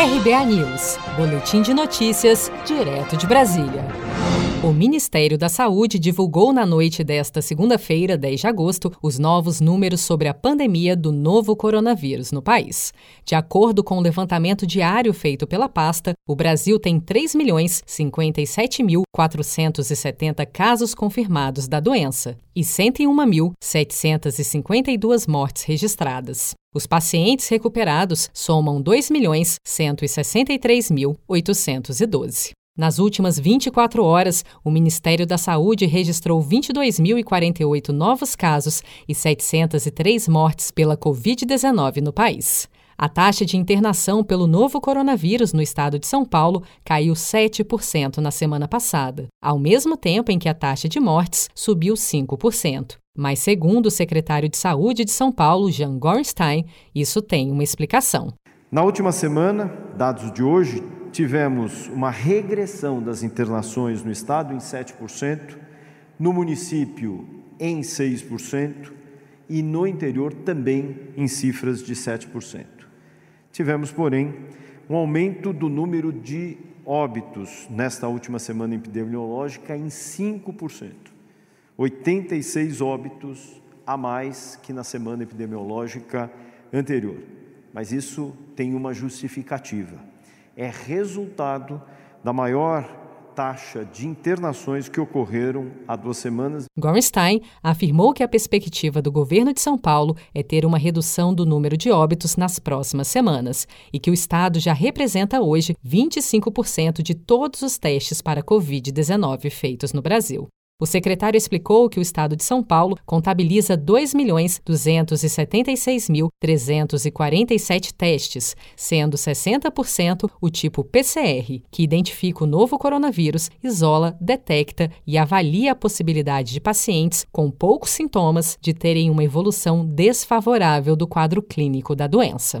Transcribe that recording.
RBA News, Boletim de Notícias, direto de Brasília. O Ministério da Saúde divulgou na noite desta segunda-feira, 10 de agosto, os novos números sobre a pandemia do novo coronavírus no país. De acordo com o levantamento diário feito pela pasta, o Brasil tem 3.057.470 casos confirmados da doença e 101.752 mortes registradas. Os pacientes recuperados somam 2.163.812. Nas últimas 24 horas, o Ministério da Saúde registrou 22.048 novos casos e 703 mortes pela Covid-19 no país. A taxa de internação pelo novo coronavírus no estado de São Paulo caiu 7% na semana passada, ao mesmo tempo em que a taxa de mortes subiu 5%. Mas, segundo o secretário de Saúde de São Paulo, Jean Gornstein, isso tem uma explicação. Na última semana, dados de hoje, tivemos uma regressão das internações no estado em 7%, no município em 6% e no interior também em cifras de 7%. Tivemos, porém, um aumento do número de óbitos nesta última semana epidemiológica em 5%. 86 óbitos a mais que na semana epidemiológica anterior. Mas isso tem uma justificativa é resultado da maior taxa de internações que ocorreram há duas semanas. Gornstein afirmou que a perspectiva do governo de São Paulo é ter uma redução do número de óbitos nas próximas semanas e que o estado já representa hoje 25% de todos os testes para Covid-19 feitos no Brasil. O secretário explicou que o estado de São Paulo contabiliza 2.276.347 testes, sendo 60% o tipo PCR, que identifica o novo coronavírus, isola, detecta e avalia a possibilidade de pacientes com poucos sintomas de terem uma evolução desfavorável do quadro clínico da doença.